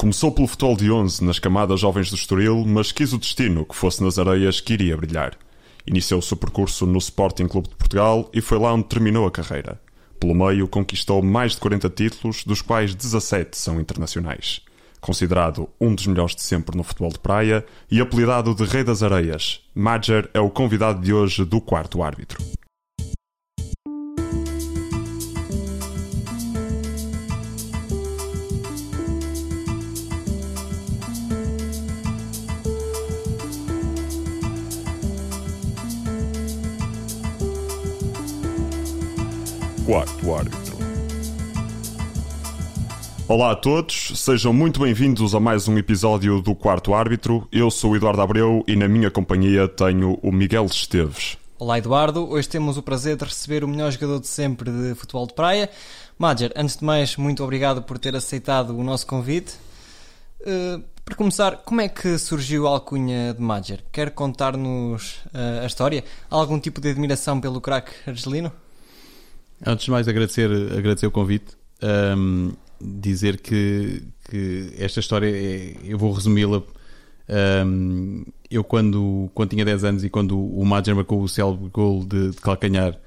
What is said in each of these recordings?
Começou pelo futebol de 11 nas camadas jovens do Estoril, mas quis o destino que fosse nas areias que iria brilhar. Iniciou o seu percurso no Sporting Clube de Portugal e foi lá onde terminou a carreira. Pelo meio, conquistou mais de 40 títulos, dos quais 17 são internacionais. Considerado um dos melhores de sempre no futebol de praia e apelidado de Rei das Areias, Madger é o convidado de hoje do quarto árbitro. Quarto árbitro. Olá a todos, sejam muito bem-vindos a mais um episódio do Quarto Árbitro. Eu sou o Eduardo Abreu e na minha companhia tenho o Miguel Esteves. Olá Eduardo, hoje temos o prazer de receber o melhor jogador de sempre de futebol de praia. Madger, antes de mais, muito obrigado por ter aceitado o nosso convite. Uh, para começar, como é que surgiu a alcunha de Madger? Quer contar-nos uh, a história? Há algum tipo de admiração pelo craque argelino? Antes de mais, agradecer, agradecer o convite. Um, dizer que, que, esta história, é, eu vou resumi-la. Um, eu, quando, quando tinha 10 anos e quando o Madger marcou o célebre gol de, de, calcanhar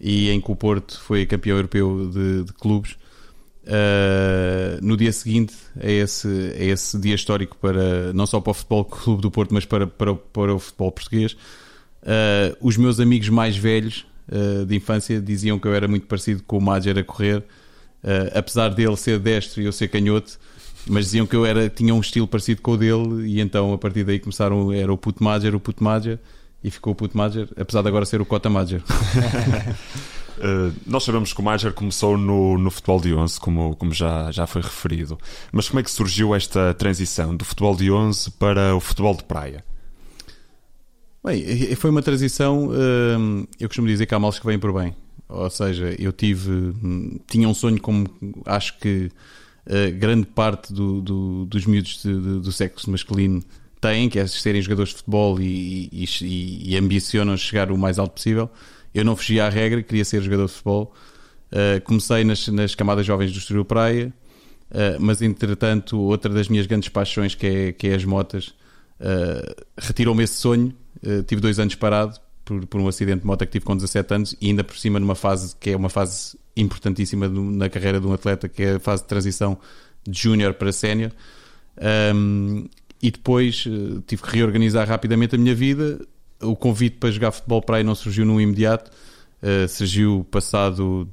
e em que o Porto foi campeão europeu de, de clubes, uh, no dia seguinte a esse, a esse dia histórico, para, não só para o Futebol Clube do Porto, mas para, para, para o futebol português, uh, os meus amigos mais velhos uh, de infância diziam que eu era muito parecido com o Madger a correr, uh, apesar dele ser destro e eu ser canhoto, mas diziam que eu era, tinha um estilo parecido com o dele e então a partir daí começaram, era o puto Madger, o puto Madger e ficou o puto Madger, apesar de agora ser o Cota Madger. Uh, nós sabemos que o Madger começou no, no futebol de 11, como, como já, já foi referido. Mas como é que surgiu esta transição do futebol de 11 para o futebol de praia? Bem, foi uma transição. Hum, eu costumo dizer que há males que vêm por bem. Ou seja, eu tive. Hum, tinha um sonho, como acho que uh, grande parte do, do, dos miúdos de, de, do sexo masculino têm, que é serem jogadores de futebol e, e, e, ambicionam chegar o mais alto possível. Eu não fugia à regra, queria ser jogador de futebol. Uh, comecei nas, nas, camadas jovens do Estoril Praia, uh, mas entretanto, outra das minhas grandes paixões, que é, que é as motas, retirou-me esse sonho Uh, tive dois anos parado por, por, um acidente de moto que tive com 17 anos e ainda por cima numa fase que é uma fase importantíssima do, na carreira de um atleta, que é a fase de transição de júnior para sénior. Um, e depois uh, tive que reorganizar rapidamente a minha vida. O convite para jogar futebol para aí não surgiu num imediato, uh, surgiu passado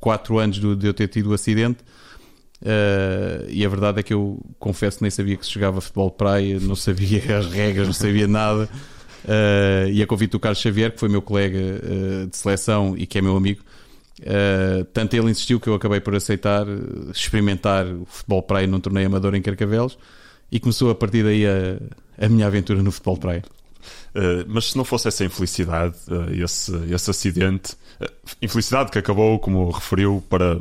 4 anos do, de eu ter tido o acidente. Uh, e a verdade é que eu confesso que nem sabia que se jogava futebol praia, não sabia as regras, não sabia nada. Uh, e a convite do Carlos Xavier, que foi meu colega uh, de seleção e que é meu amigo, uh, tanto ele insistiu que eu acabei por aceitar experimentar o futebol praia num torneio amador em Carcavelos e começou a partir daí a, a minha aventura no futebol praia. mas se não fosse essa infelicidade, esse, esse acidente, infelicidade que acabou, como referiu, para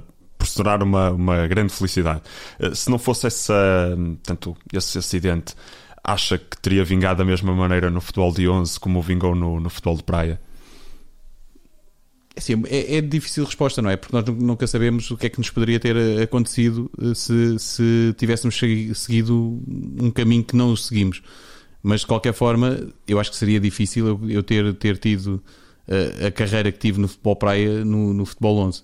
tornar uma, uma grande felicidade, se não fosse essa, tanto esse acidente, acha que teria vingado da mesma maneira no futebol de 11 como vingou no, no futebol de praia? Assim, é, é difícil resposta, não é? Porque nós nunca sabemos o que é que nos poderia ter eh, acontecido eh, se, se tivéssemos seguido um caminho que não seguimos. Mas de qualquer forma, eu acho que seria difícil eu, eu ter, ter tido a, eh, a, carreira que tive no futebol praia no, no futebol 11.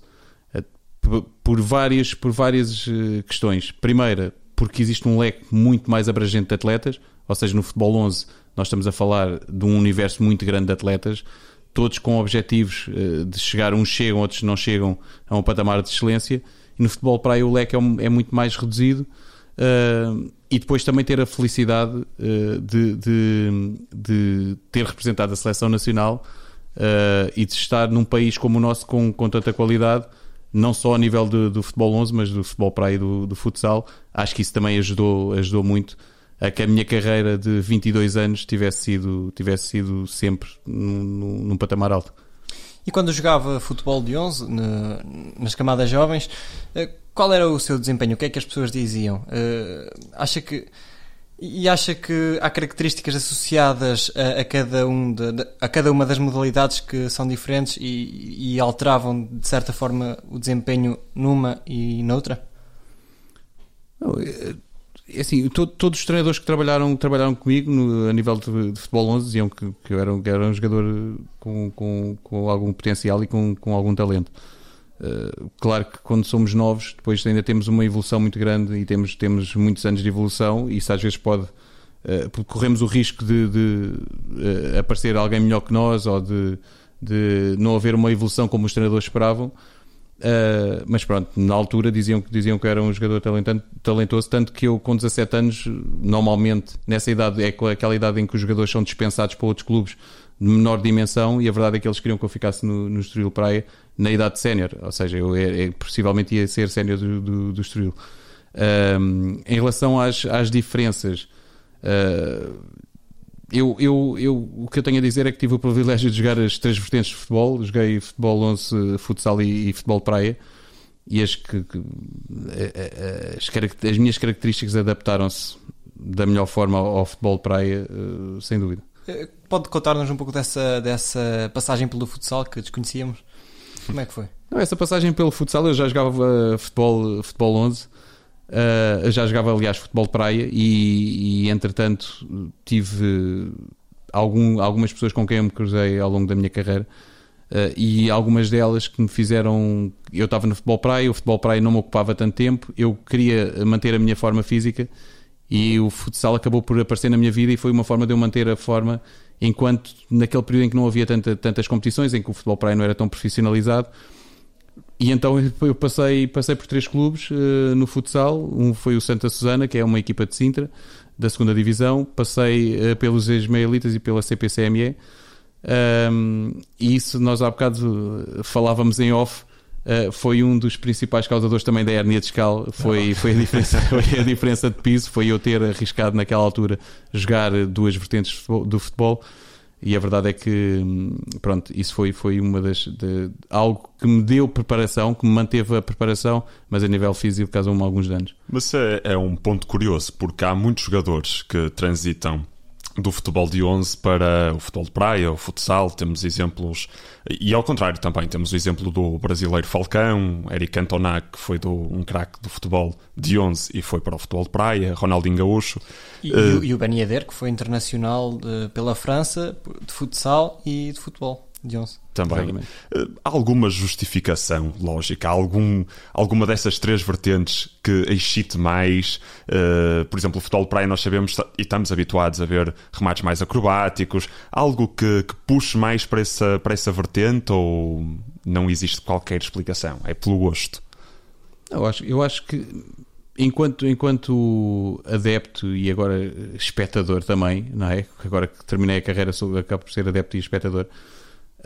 Por várias, por várias questões. Primeira, porque existe um leque muito mais abrangente de atletas, ou seja, no futebol 11 nós estamos a falar de um universo muito grande de atletas, todos com objetivos eh, de chegar, uns chegam, outros não chegam a um patamar de excelência, e no futebol praia o leque é, é muito mais reduzido, uh, e depois também ter a felicidade uh, de, de, de, ter representado a seleção nacional uh, e de estar num país como o nosso com, com tanta qualidade, não só a nível do, futebol 11, mas do futebol praia e do, do futsal. Acho que isso também ajudou, ajudou muito a que a minha carreira de 22 anos tivesse sido, tivesse sido sempre num, num patamar alto. E quando jogava futebol de 11, nas camadas jovens, eh, qual era o seu desempenho? O que é que as pessoas diziam? Eh, acha que e acha que há características associadas a, a cada, um de, a cada uma das modalidades que são diferentes e, e, alteravam de certa forma o desempenho numa e noutra? Não, eh, é assim, to, todos os treinadores que trabalharam, trabalharam comigo no, a nível de, de, futebol 11 diziam que, que eu era, que era um jogador com, com, com algum potencial e com, com algum talento. Uh, claro que quando somos novos, depois ainda temos uma evolução muito grande e temos, temos muitos anos de evolução, e isso às vezes pode. Uh, corremos o risco de, de uh, aparecer alguém melhor que nós ou de, de não haver uma evolução como os treinadores esperavam. Uh, mas pronto, na altura diziam, diziam que era um jogador talentoso, tanto que eu com 17 anos, normalmente nessa idade, é aquela idade em que os jogadores são dispensados para outros clubes de menor dimensão e a verdade é que eles queriam que eu ficasse no, no Estoril Praia na idade sénior, ou seja, eu é, é, possivelmente ia ser sénior do, do, do Estoril. Uh, em relação às, às diferenças, uh, eu, eu, eu, o que eu tenho a dizer é que tive o privilégio de jogar as três vertentes de futebol. Joguei futebol 11, futsal e, e futebol praia. E as, que, que as, as, minhas características adaptaram-se da melhor forma ao, ao futebol praia, uh, sem dúvida. Eh, pode contar-nos um pouco dessa, dessa passagem pelo futsal que desconhecíamos? Como é que foi? Não, essa passagem pelo futsal eu já jogava futebol, futebol 11 Uh, já jogava, aliás, futebol de praia e, e entretanto, tive algum, algumas pessoas com quem eu me cruzei ao longo da minha carreira uh, e algumas delas que me fizeram. Eu estava no futebol praia, o futebol praia não me ocupava tanto tempo, eu queria manter a minha forma física e o futsal acabou por aparecer na minha vida e foi uma forma de eu manter a forma enquanto naquele período em que não havia tanta, tantas competições, em que o futebol praia não era tão profissionalizado e então eu passei, passei por três clubes uh, no futsal. Um foi o Santa Susana, que é uma equipa de Sintra, da segunda Divisão. Passei uh, pelos ex-Mealitas e pela CPCME. Um, e isso nós há bocado eh, falávamos em off. Uh, foi um dos principais causadores também da hernia discal. Foi, foi, a diferença, foi a diferença de piso. Foi eu ter arriscado naquela altura jogar duas vertentes do futebol e a verdade é que, pronto, isso foi, foi uma das. De, algo que me deu preparação, que me manteve a preparação, mas a nível físico causou-me alguns danos. Mas é, é um ponto curioso, porque há muitos jogadores que transitam do futebol de 11 para o futebol de praia, o futsal, temos exemplos, e ao contrário também, temos o exemplo do brasileiro Falcão, Eric Cantona, que foi do, um craque do futebol de 11 e foi para o futebol de praia, Ronaldinho Gaúcho. E, uh, e o Ben Yedder, que foi internacional de, pela França, de futsal e de futebol de 11. Também. Há alguma justificação lógica? Algum, alguma dessas três vertentes que excite mais? Uh, por exemplo, o futebol de praia nós sabemos e estamos habituados a ver remates mais acrobáticos. Algo que, que puxe mais para essa, para essa vertente ou não existe qualquer explicação? É pelo gosto? Eu acho, eu acho que enquanto, enquanto adepto e agora espectador também, não é? Agora que terminei a carreira, sou, acabo por ser adepto e espectador.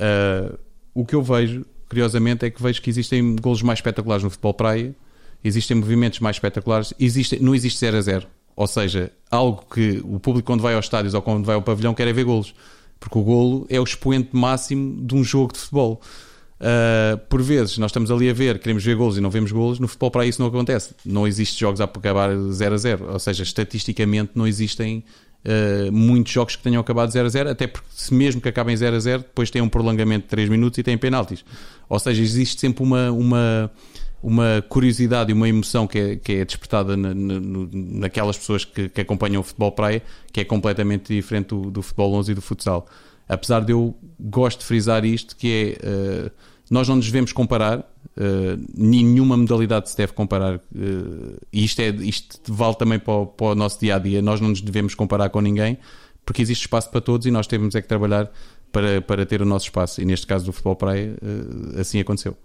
Uh, o que eu vejo, curiosamente, é que vejo que existem golos mais espetaculares no futebol praia, existem movimentos mais espetaculares, existe, não existe 0 a 0. Ou seja, algo que o público, quando vai aos estádios ou quando vai ao pavilhão, quer é ver golos. Porque o golo é o expoente máximo de um jogo de futebol. Uh, por vezes nós estamos ali a ver, queremos ver golos e não vemos golos, no futebol para isso não acontece. Não existe jogos a acabar 0 a 0. Ou seja, estatisticamente não existem uh, muitos jogos que tenham acabado 0 a 0, até porque se mesmo que acabem 0 a 0, depois tem um prolongamento de 3 minutos e tem penaltis. Ou seja, existe sempre uma, uma, uma curiosidade e uma emoção que é, que é despertada na, na, naquelas pessoas que, que, acompanham o futebol praia, que é completamente diferente do, do futebol 11 e do futsal. Apesar de eu gosto de frisar isto, que é... Uh, nós não nos devemos comparar, uh, nenhuma modalidade se deve comparar, uh, e isto, é, isto vale também para o, para o nosso dia a dia. Nós não nos devemos comparar com ninguém, porque existe espaço para todos e nós temos é que trabalhar para, para ter o nosso espaço. E neste caso do futebol praia, uh, assim aconteceu.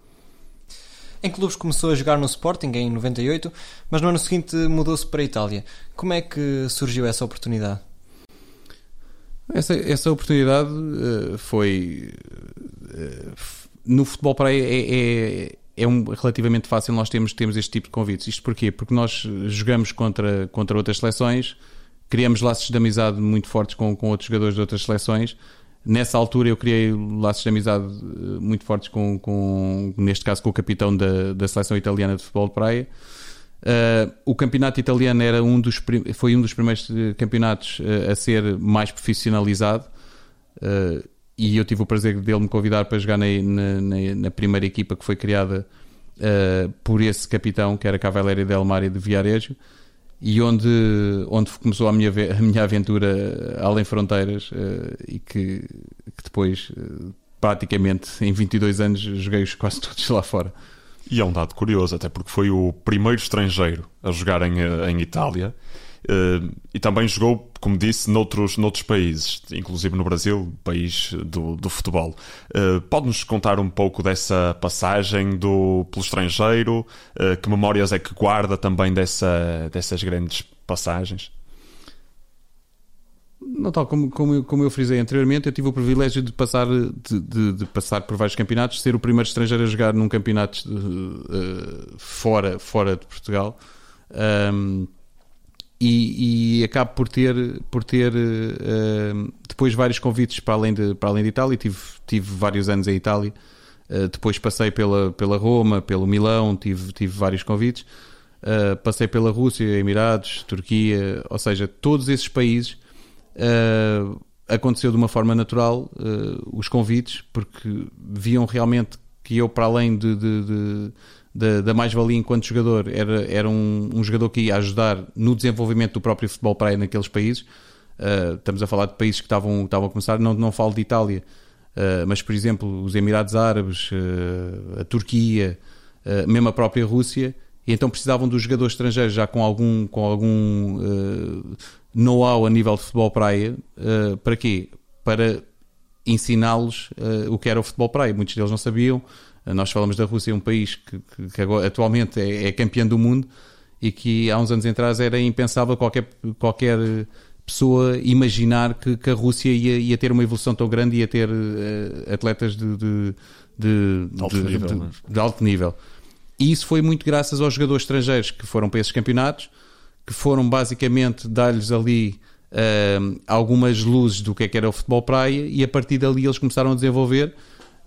Em clubes começou a jogar no Sporting em 98, mas no ano seguinte mudou-se para a Itália. Como é que surgiu essa oportunidade? Essa, essa oportunidade uh, foi, uh, no futebol para é, é, é um, relativamente fácil nós temos, temos este tipo de convites. Isto porquê? Porque nós jogamos contra, contra outras seleções, criamos laços de amizade muito fortes com, com outros jogadores de outras seleções. Nessa altura eu criei laços de amizade eh, muito fortes com, com neste caso, com o capitão da, da seleção italiana de futebol de praia. Uh, o campeonato italiano era um dos, foi um dos primeiros eh, campeonatos a ser mais profissionalizado. Uh, e eu tive o prazer dele me convidar para jogar na, na, na primeira equipa que foi criada uh, por esse capitão, que era Cavaleiro del Mare de Viarejo. e onde, onde começou a minha, a minha aventura além fronteiras uh, e que, que depois, uh, praticamente em 22 anos, joguei-os quase todos lá fora. E é um dado curioso, até porque foi o primeiro estrangeiro a jogar em, em Itália e também jogou, como disse, noutros, noutros países, inclusive no Brasil, país do, do futebol. Uh, Pode-nos contar um pouco dessa passagem do, pelo estrangeiro? Uh, que memórias é que guarda também dessa, dessas grandes passagens? Não tal como, como, como eu frisei anteriormente, eu tive o privilégio de passar, de, de, de passar por vários campeonatos, ser o primeiro estrangeiro a jogar num campeonato fora, fora de Portugal. Um, e, e acabo por ter, por ter uh, depois vários convites para além de, para além de Itália. Tive, tive vários anos em Itália, uh, depois passei pela, pela Roma, pelo Milão, tive, tive vários convites. Uh, passei pela Rússia, Emirados, Turquia, ou seja, todos esses países aconteceu de uma forma natural os convites, porque viam realmente que eu, para além de, de, de da, da mais-valia enquanto jogador, era, era um, um, jogador que ia ajudar no desenvolvimento do próprio futebol praia naqueles países. Uh, estamos a falar de países que estavam, estavam a começar, não, não falo de Itália, uh, mas por exemplo, os Emirados Árabes, uh, a Turquia, mesmo a própria Rússia, e então precisavam dos jogadores estrangeiros já com algum, com algum know-how a nível de futebol praia. para quê? Para ensiná-los o que era o futebol praia. Muitos deles não sabiam. Nós falamos da Rússia, um país que, que, que agora, atualmente é, é, campeão do mundo e que há uns anos atrás era impensável qualquer, qualquer pessoa imaginar que, que a Rússia ia, ia, ter uma evolução tão grande e ia ter uh, atletas de, de, de, alto nível, é? de, alto nível. E isso foi muito graças aos jogadores estrangeiros que foram para esses campeonatos, que foram basicamente dar-lhes ali uh, algumas luzes do que é que era o futebol praia e a partir dali eles começaram a desenvolver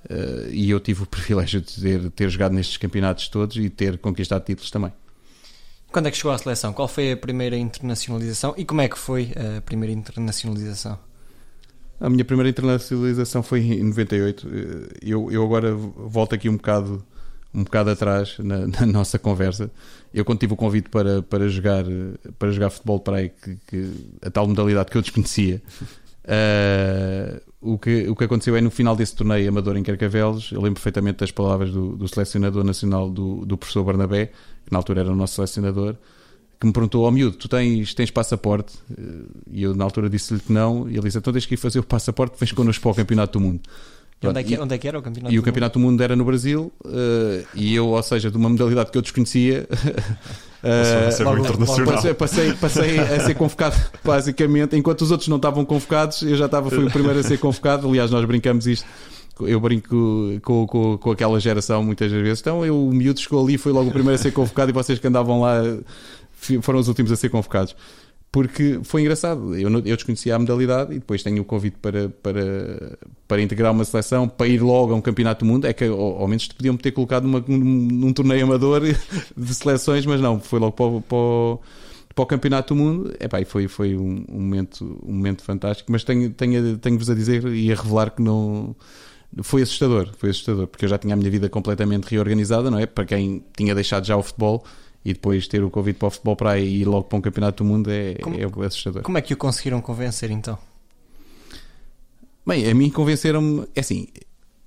Uh, e eu tive o privilégio de ter, ter jogado nestes campeonatos todos e ter conquistado títulos também. Quando é que chegou à seleção? Qual foi a primeira internacionalização e como é que foi a primeira internacionalização? A minha primeira internacionalização foi em 98. Eh, eu, eu agora volto aqui um bocado, um bocado atrás na, na nossa conversa. Eu quando tive o convite para, para, jogar, para jogar futebol para aí, que, que, a tal modalidade que eu desconhecia, uh, o que, o que aconteceu é no final desse torneio amador em Carcavelos, eu lembro perfeitamente das palavras do, do selecionador nacional do, do professor Barnabé, que na altura era o nosso selecionador, que me perguntou: Ó oh, miúdo, tu tens, tens passaporte? E eu na altura disse-lhe que não, e ele disse: Então tens que ir fazer o passaporte, vens connosco para o Campeonato do Mundo. E onde, é que, onde é que era o Campeonato E o Campeonato do Mundo era no Brasil, uh, e eu, ou seja, de uma modalidade que eu desconhecia. Passou a ser uh, internacional. Passei, passei, passei, a ser convocado, basicamente. Enquanto os outros não estavam convocados, eu já estava, fui o primeiro a ser convocado. Aliás, nós brincamos isto. Eu brinco com, com, com aquela geração muitas vezes. Então, eu, o miúdo chegou ali, foi logo o primeiro a ser convocado, e vocês que andavam lá foram os últimos a ser convocados porque foi engraçado. Eu, eu desconhecia a modalidade e depois tenho o convite para, para, para integrar uma seleção, para ir logo a um campeonato do mundo. É que ao, ao menos te podiam ter colocado numa, num, num, torneio amador de seleções, mas não, foi logo para o, para o, para o campeonato do mundo. Epá, foi, foi um, um, momento, um momento fantástico. Mas tenho, tenho, tenho-vos a dizer e a revelar que não. Foi assustador, foi assustador, porque eu já tinha a minha vida completamente reorganizada, não é? Para quem tinha deixado já o futebol, e depois ter o convite para o futebol para ir logo para um campeonato do mundo é, como, é assustador. Como é que o conseguiram convencer então? Bem, a mim convenceram-me, é assim,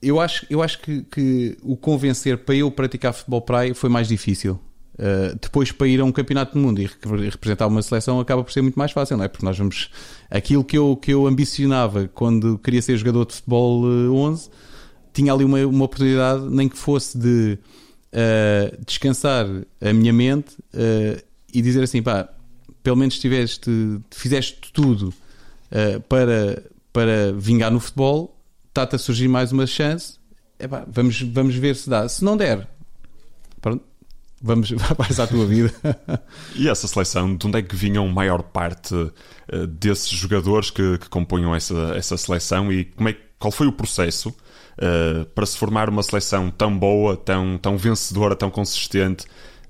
eu acho, eu acho que, que o convencer para eu praticar futebol praia foi mais difícil. Uh, depois para ir a um campeonato do mundo e representar uma seleção acaba por ser muito mais fácil, não é? Porque nós vamos. Aquilo que eu, que eu ambicionava quando queria ser jogador de futebol 11, eh, tinha ali uma, uma oportunidade, nem que fosse de uh, descansar a minha mente uh, e dizer assim, pá, pelo menos tiveste, fizeste tudo uh, para, para vingar no futebol, está-te a surgir mais uma chance, epá, vamos, vamos ver se dá. Se não der, pronto, vamos, vais à tua vida. e essa seleção, de onde é que vinham maior parte uh, desses jogadores que, que compunham essa, essa seleção e como é, qual foi o processo uh, para se formar uma seleção tão boa, tão, tão vencedora, tão consistente.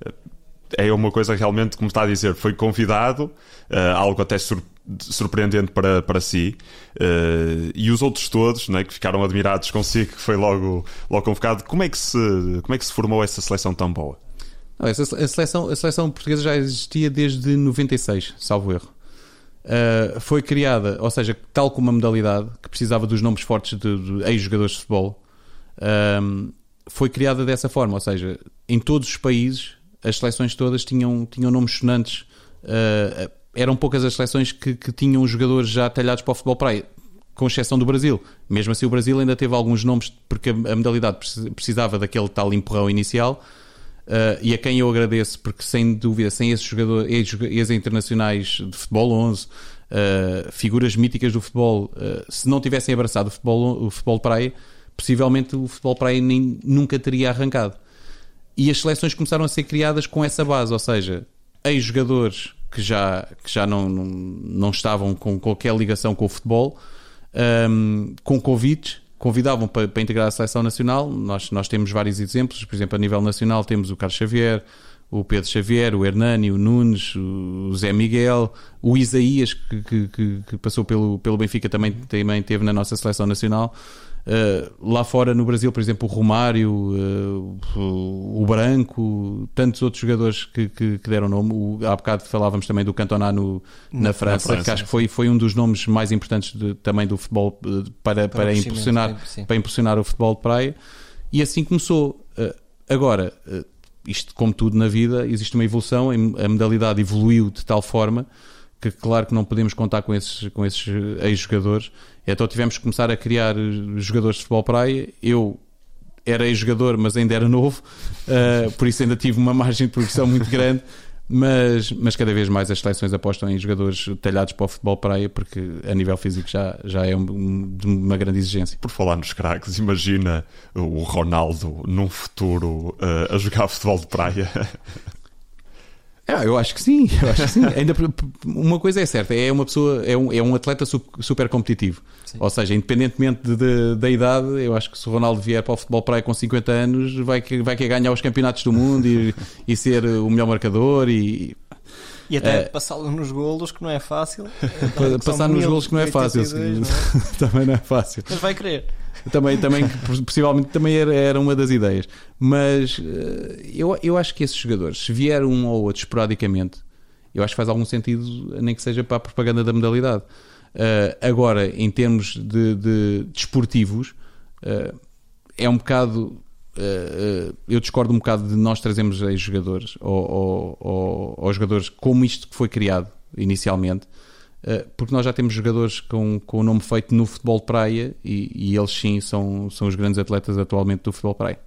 Uh, é uma coisa realmente, como está a dizer, foi convidado, uh, algo até sur surpreendente para, para si, e os outros todos, né, que ficaram admirados consigo, que foi logo, logo convocado. Como é, que se, como é que se formou essa seleção tão boa? a, seleção, a seleção portuguesa já existia desde 96, salvo erro. Uh, foi criada, ou seja, tal como a modalidade que precisava dos nomes fortes de, de ex-jogadores de futebol, um, foi criada dessa forma, ou seja, em todos os países as seleções todas tinham, tinham nomes sonantes. Uh, eram poucas as seleções que, que, tinham jogadores já talhados para o futebol praia, com exceção do Brasil. Mesmo assim, o Brasil ainda teve alguns nomes porque a modalidade precisava daquele tal empurrão inicial. Uh, e a quem eu agradeço, porque sem dúvida, sem esses jogadores, ex-internacionais de futebol 11, uh, figuras míticas do futebol, uh, se não tivessem abraçado o futebol, o futebol praia, possivelmente o futebol praia nem, nunca teria arrancado. E as seleções começaram a ser criadas com essa base, ou seja, ex-jogadores que já, que já não, não, não, estavam com qualquer ligação com o futebol, um, com convites, convidavam para, para, integrar a seleção nacional. Nós, nós temos vários exemplos, por exemplo, a nível nacional temos o Carlos Xavier, o Pedro Xavier, o Hernani, o Nunes, o Zé Miguel, o Isaías, que, que, que passou pelo, pelo Benfica, também, também teve na nossa seleção nacional. Uh, lá fora no Brasil, por exemplo, o Romário, uh, o Branco, tantos outros jogadores que, que, que deram nome. O, há bocado falávamos também do Cantona no, na, França, na, França, que acho que foi, foi um dos nomes mais importantes de, também do futebol uh, para, para, para impulsionar, para impulsionar o futebol de praia. E assim começou. agora, isto como tudo na vida, existe uma evolução, a modalidade evoluiu de tal forma que claro que não podemos contar com esses, com esses ex-jogadores então tivemos que começar a criar jogadores de futebol praia. Eu era ex-jogador, mas ainda era novo, uh, por isso ainda tive uma margem de progressão muito grande. Mas, mas cada vez mais as seleções apostam em jogadores talhados para o futebol praia, porque a nível físico já, já é um, uma grande exigência. Por falar nos craques, imagina o Ronaldo num futuro uh, a jogar futebol de praia. Ah, eu acho que sim, eu acho que sim. Ainda uma coisa é certa, é uma pessoa, é um, é um atleta super competitivo. Sim. Ou seja, independentemente de, de, da idade, eu acho que se o Ronaldo vier para o futebol praia com 50 anos, vai que vai que ganhar os campeonatos do mundo e, e ser o melhor marcador e e até uh, passá-lo nos golos, que não é fácil. Passar nos golos que não é fácil. 82, não é? Também não é fácil. Mas vai querer também, também possivelmente também era, era uma das ideias. Mas eh, eu, eu acho que esses jogadores, se vier um ou outro esporadicamente, eu acho que faz algum sentido, nem que seja para a propaganda da modalidade. Uh, agora, em termos de, de desportivos, uh, é um bocado. Uh, eu discordo um bocado de nós trazemos aí jogadores ou, ou, ou, ou jogadores como isto que foi criado inicialmente porque nós já temos jogadores com, com o nome feito no futebol de praia e, e eles sim são, são os grandes atletas atualmente do futebol de praia.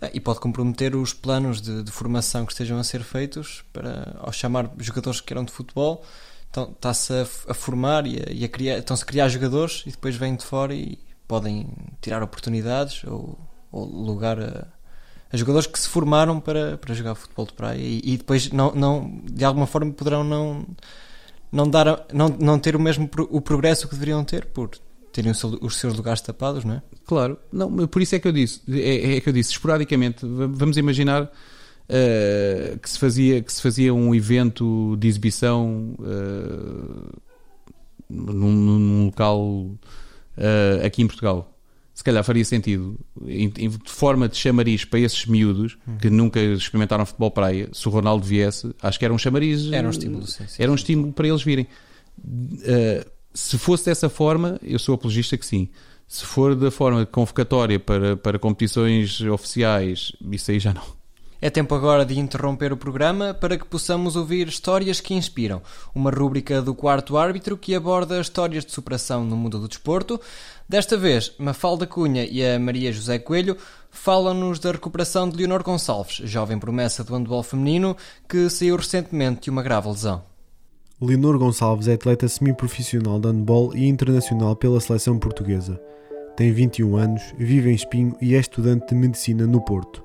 Ah, e pode comprometer os planos de, de, formação que estejam a ser feitos para, ao chamar jogadores que eram de futebol, então, está-se a, a, formar e a, e a criar, estão-se a criar jogadores e depois vêm de fora e podem tirar oportunidades ou, ou lugar a, a, jogadores que se formaram para, para jogar futebol de praia e, e depois não, não, de alguma forma poderão não não, dar, não, não ter o mesmo o progresso que deveriam ter por terem os seus lugares tapados, não é? Claro, não, por isso é que eu disse, é, é que eu disse, esporadicamente, vamos imaginar uh, que, se fazia, que se fazia um evento de exibição uh, num, num, local uh, aqui em Portugal se calhar faria sentido, de forma de chamariz para esses miúdos hum. que nunca experimentaram futebol praia, se o Ronaldo viesse, acho que era um chamariz. Era um estímulo, sim, sim, Era um estímulo para eles virem. Uh, se fosse dessa forma, eu sou apologista que sim. Se for da forma convocatória para, para competições oficiais, isso aí já não. É tempo agora de interromper o programa para que possamos ouvir Histórias que Inspiram, uma rúbrica do quarto árbitro que aborda histórias de superação no mundo do desporto. Desta vez, Mafalda Cunha e a Maria José Coelho falam-nos da recuperação de Leonor Gonçalves, jovem promessa do handball feminino que saiu recentemente de uma grave lesão. Leonor Gonçalves é atleta semiprofissional de handball e internacional pela seleção portuguesa. Tem 21 anos, vive em Espinho e é estudante de medicina no Porto.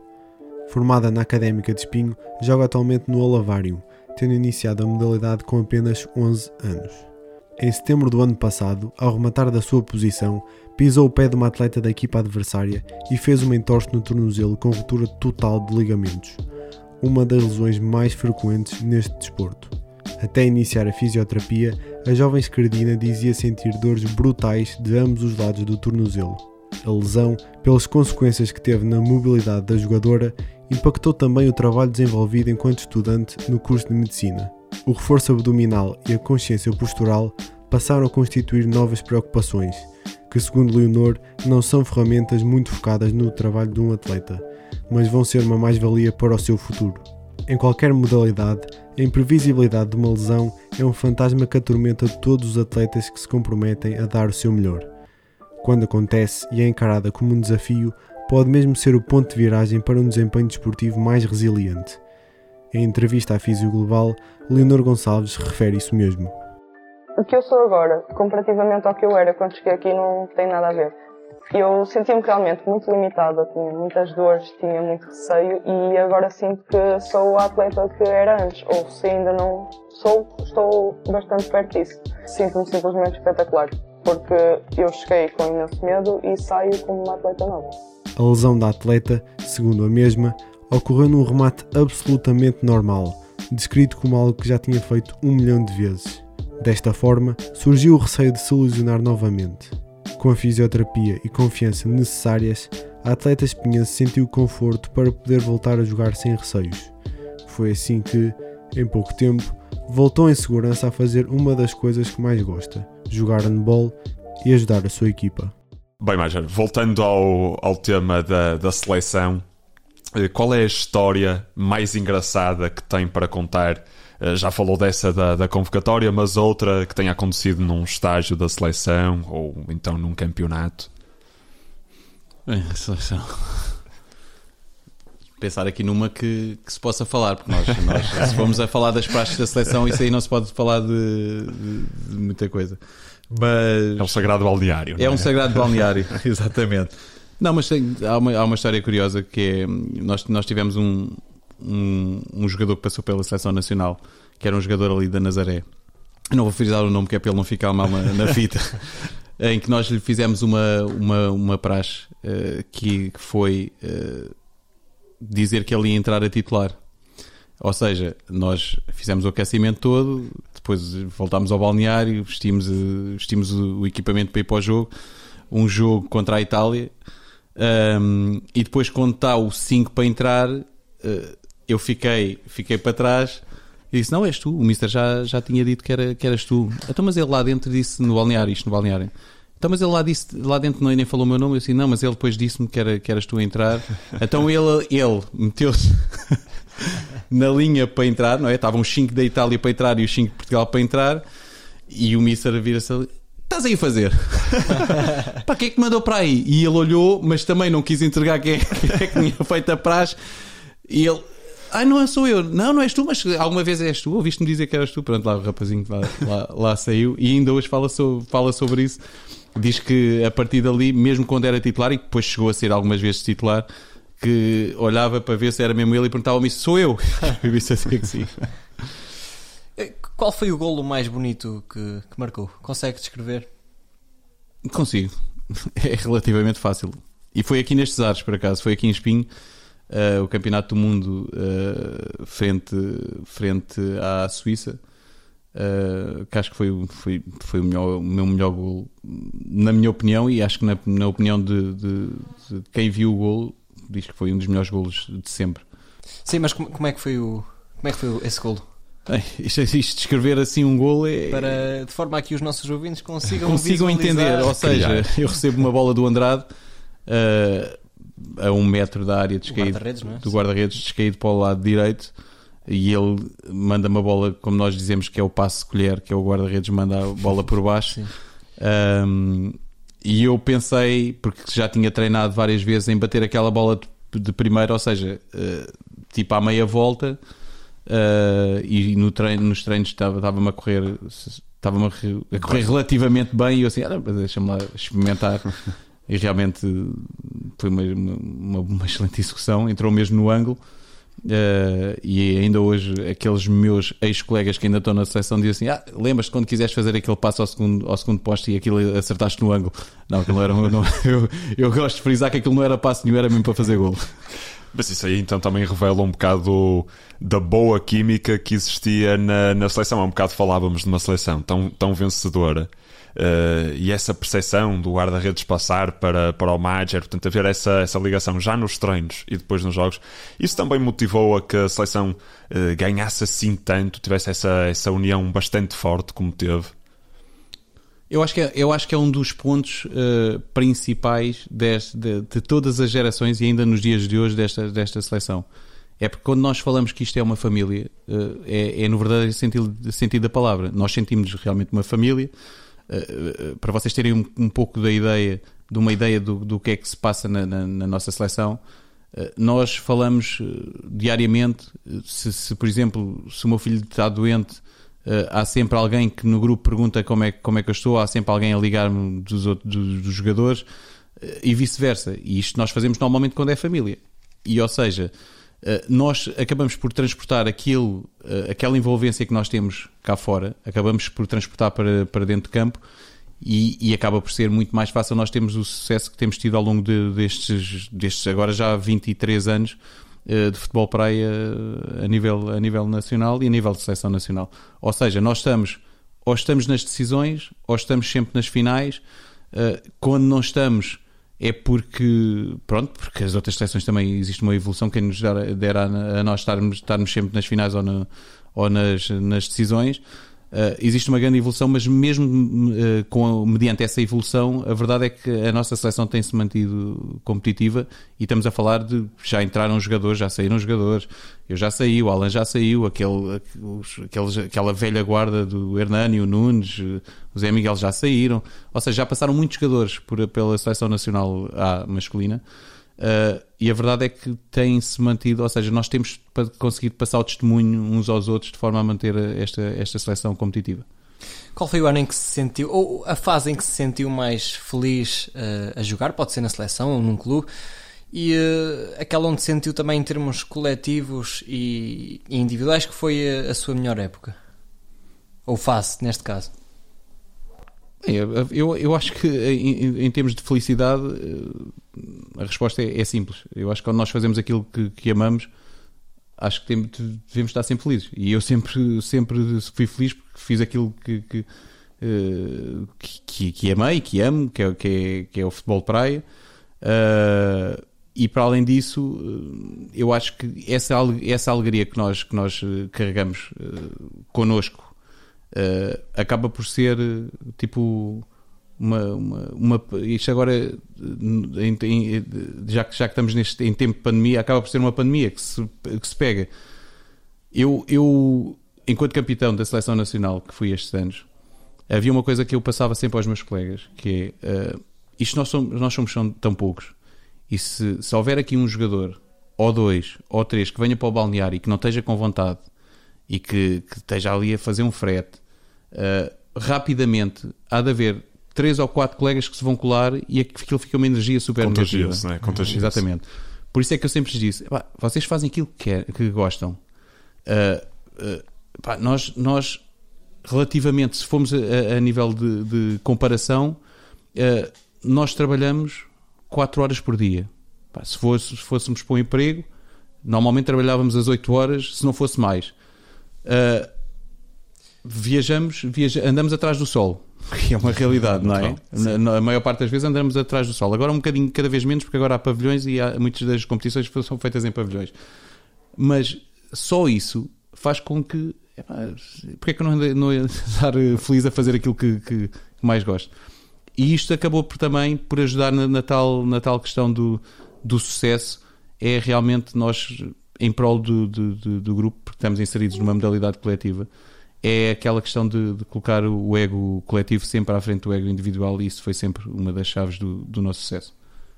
Formada na Académica de Espinho, joga atualmente no Olavário, tendo iniciado a modalidade com apenas 11 anos. Em setembro do ano passado, ao rematar da sua posição, pisou o pé de uma atleta da equipa adversária e fez uma entorse no tornozelo com ruptura total de ligamentos, uma das lesões mais frequentes neste desporto. Até iniciar a fisioterapia, a jovem escardina dizia sentir dores brutais de ambos os lados do tornozelo. A lesão, pelas consequências que teve na mobilidade da jogadora, impactou também o trabalho desenvolvido enquanto estudante no curso de medicina. O reforço abdominal e a consciência postural passaram a constituir novas preocupações, que, segundo Leonor, não são ferramentas muito focadas no trabalho de um atleta, mas vão ser uma mais-valia para o seu futuro. Em qualquer modalidade, a imprevisibilidade de uma lesão é um fantasma que atormenta todos os atletas que se comprometem a dar o seu melhor. Quando acontece e é encarada como um desafio, pode mesmo ser o ponto de viragem para um desempenho desportivo mais resiliente. Em entrevista à Físio Global, Leonor Gonçalves refere isso mesmo. O que eu sou agora, comparativamente ao que eu era quando cheguei aqui, não tem nada a ver. Eu sentia-me realmente muito limitada, tinha muitas dores, tinha muito receio e agora sinto que sou a atleta que era antes, ou se ainda não sou, estou bastante perto disso. Sinto-me simplesmente espetacular, porque eu cheguei com imenso medo e saio como uma atleta nova. A lesão da atleta, segundo a mesma, ocorreu num remate absolutamente normal, descrito como algo que já tinha feito um milhão de vezes. Desta forma, surgiu o receio de se ilusionar novamente. Com a fisioterapia e confiança necessárias, a atleta espinhense sentiu conforto para poder voltar a jogar sem receios. Foi assim que, em pouco tempo, voltou em segurança a fazer uma das coisas que mais gosta: jogar handball e ajudar a sua equipa. Bem, Major, voltando ao, ao tema da, da seleção, qual é a história mais engraçada que tem para contar? Eh, já falou dessa da, da convocatória, mas outra que tenha acontecido num estágio da seleção ou então num campeonato? Bem, a seleção. Pensar aqui numa que, que se possa falar, porque nós, nós, se formos a falar das praxes da seleção, isso aí não se pode falar de, de, de muita coisa. Mas É um sagrado balneário. é não um sagrado balneário, exatamente. Não, mas tem- há, uma, há uma história curiosa que é nós, nós tivemos um, um, um jogador que passou pela seleção nacional, que era um jogador ali da Nazaré. Eu não vou frisar o nome que é para ele não ficar mal na, na fita. em que nós lhe fizemos uma, uma, uma praxe eh, que, que foi eh, dizer que ele ia entrar a titular. Ou seja, nós fizemos o aquecimento todo, depois voltámos ao balneário, vestimos, eh, vestimos o equipamento para ir para o jogo, um jogo contra a Itália, ahm, e depois quando está o 5 para entrar, eh, eu fiquei, fiquei para trás e disse: Não, és tu, o Mister já, já tinha dito que, era, que eras tu. Então, mas ele lá dentro disse no balneário, isto no balneário. Então, mas ele lá, disse, lá dentro nem nem falou o meu nome. Eu disse: Não, mas ele depois disse-me que, era, que eras tu a entrar. Então ele, ele meteu-se na linha para entrar, não é? Estavam os 5 da Itália para entrar e os 5 de Portugal para entrar. E o Mister vira-se ali: Estás aí a fazer? Para que é que mandou para aí? E ele olhou, mas também não quis entregar quem é, quem é que tinha feito a praxe. E ele, ai, não sou eu, não, não és tu, mas alguma vez és tu, ouviste-me dizer que eras tu. Pronto, lá o rapazinho lá, lá, lá saiu e ainda hoje fala sobre, fala sobre isso. Diz que a partir dali, mesmo quando era titular, e depois chegou a ser algumas vezes titular, que olhava para ver se era mesmo ele e perguntava-me: Sou eu? Eu disse assim que sim. Qual foi o golo mais bonito que, que marcou? Consegue descrever? Consigo. É relativamente fácil. E foi aqui nestes ares, por acaso. Foi aqui em Espinho, eh, o Campeonato do Mundo eh, frente, frente à Suíça. eh, que acho que foi, o- foi, foi o, melhor- o meu melhor gol, na minha opinião, e acho que na, na opinião de, de- de quem viu o gol, diz que foi um dos melhores golos de sempre. Sim, mas como, como é que foi o como é que foi esse golo? Isto, isto descrever assim um gol é. Para de forma a que os nossos ouvintes consigam consigam visualizar. entender. Ou seja, Criar. eu recebo uma bola do Andrade eh, a um metro da área descaído, guarda-redes, não é? do guarda-redes descaído para o lado direito e ele manda uma bola, como nós dizemos que é o passe colher, que é o guarda-redes manda a bola por baixo. Um, e eu pensei, porque já tinha treinado várias vezes em bater aquela bola de, de primeira, ou seja, eh, tipo à meia volta, eh, e no treino, nos treinos estava- estava-me a correr, estava-me a, re- a correr relativamente bem, e eu assim, ah, deixa-me lá experimentar. E realmente foi uma, uma, uma excelente execução, entrou mesmo no ângulo. Eh, e ainda hoje, aqueles meus ex-colegas que ainda estão na seleção dizem assim: Ah, lembras-te quando quiseste fazer aquele passo ao segundo, ao segundo posto e aquilo acertaste no ângulo? Não, aquilo não era. não- eu, eu gosto de frisar que aquilo não era passo nenhum, era mesmo para fazer golo. Mas isso aí então também revela um bocado da boa química que existia na, na seleção. Há um bocado falávamos de uma seleção tão, tão vencedora. Uh, e essa percepção do guarda-redes passar para, para o Major, portanto, haver essa, essa ligação já nos treinos e depois nos jogos, isso também motivou a que a seleção uh, ganhasse assim tanto, tivesse essa, essa união bastante forte como teve. Eu acho que é, eu acho que é um dos pontos uh, principais deste, de, de, todas as gerações e ainda nos dias de hoje desta, desta seleção. É porque quando nós falamos que isto é uma família, é, é, no verdadeiro sentido, sentido da palavra. Nós sentimos realmente uma família. Uh, para vocês terem um, um, pouco da ideia, de uma ideia do, do que é que se passa na, na, na nossa seleção, nós falamos diariamente. Se, se, por exemplo, se o meu filho está doente há sempre alguém que no grupo pergunta como é, como é que eu estou, há sempre alguém a ligar-me dos, outros, dos, dos jogadores e vice-versa. E isto nós fazemos normalmente quando é família. E ou seja, nós acabamos por transportar aquilo, aquela envolvência que nós temos cá fora, acabamos por transportar para, para dentro de campo e, e, acaba por ser muito mais fácil nós termos o sucesso que temos tido ao longo de, destes, destes agora já 23 anos eh, de futebol praia a nível, a nível nacional e a nível de seleção nacional. Ou seja, nós estamos ou estamos nas decisões ou estamos sempre nas finais. Eh, quando não estamos é porque, pronto, porque as outras seleções também existe uma evolução que nos dera a nós estarmos, estarmos sempre nas finais ou, na, ou nas, nas decisões. Uh, existe uma grande evolução, mas mesmo uh, com, mediante essa evolução, a verdade é que a nossa seleção tem-se mantido competitiva e estamos a falar de já entraram jogadores, já saíram jogadores, eu já saí, o Alan já saiu, aquele, aqueles, aquela velha guarda do Hernani, o Nunes, o Zé Miguel já saíram, ou seja, já passaram muitos jogadores por, pela seleção nacional A masculina. Uh, e a verdade é que tem-se mantido, ou seja, nós temos conseguido passar o testemunho uns aos outros de forma a manter esta, esta seleção competitiva. Qual foi o ano em que se sentiu, ou a fase em que se sentiu mais feliz uh, a jogar? Pode ser na seleção ou num clube. E uh, aquela onde se sentiu também em termos coletivos e, e individuais que foi a, a sua melhor época? Ou fase, neste caso? Eu, eu, acho que em, em, termos de felicidade eh, a resposta é, é, simples. Eu acho que quando nós fazemos aquilo que, que amamos, acho que tem, devemos estar sempre felizes. E eu sempre, sempre fui feliz porque fiz aquilo que, que, uh, que, que amei, que amo, que é, que é, que é o futebol de praia. Uh, e para além disso, eu acho que essa, essa alegria que nós, que nós carregamos uh, connosco uh, acaba por ser tipo uma, uma, uma isto agora em, em, já, que, já que estamos neste, em tempo de pandemia acaba por ser uma pandemia que se, que se pega. Eu, eu enquanto capitão da seleção nacional que fui estes anos havia uma coisa que eu passava sempre aos meus colegas que é uh, isto nós somos, nós somos tão poucos. E se, se houver aqui um jogador ou dois ou três que venha para o balneário e que não esteja com vontade e que, que esteja ali a fazer um frete uh, rapidamente há de haver três ou quatro colegas que se vão colar e aquilo fica uma energia super negativa. Não é? Contagioso. Exatamente. Por isso é que eu sempre lhes disse: vocês fazem aquilo que, quer, que gostam. Uh, uh, pá, nós, nós, relativamente, se formos a, a nível de, de comparação, nós trabalhamos 4 horas por dia. Pá, se, fosse, se fôssemos para um emprego, normalmente trabalhávamos as 8 horas, se não fosse mais. Uh, viajamos, viaja, andamos atrás do sol, que é uma realidade, não é? Na, na, a maior parte das vezes andamos atrás do sol. Agora um bocadinho, cada vez menos, porque agora há pavilhões e há, muitas das competições são feitas em pavilhões. Mas só isso faz com que. porque é que eu não não ia estar feliz a fazer aquilo que, que, mais gosto? E isto acabou por também por ajudar na, na, tal, na tal questão do, do sucesso. É realmente nós, em prol do, do, do, do grupo, porque estamos inseridos numa modalidade coletiva, é aquela questão de, de, colocar o ego coletivo sempre à frente do ego individual e isso foi sempre uma das chaves do, do nosso sucesso.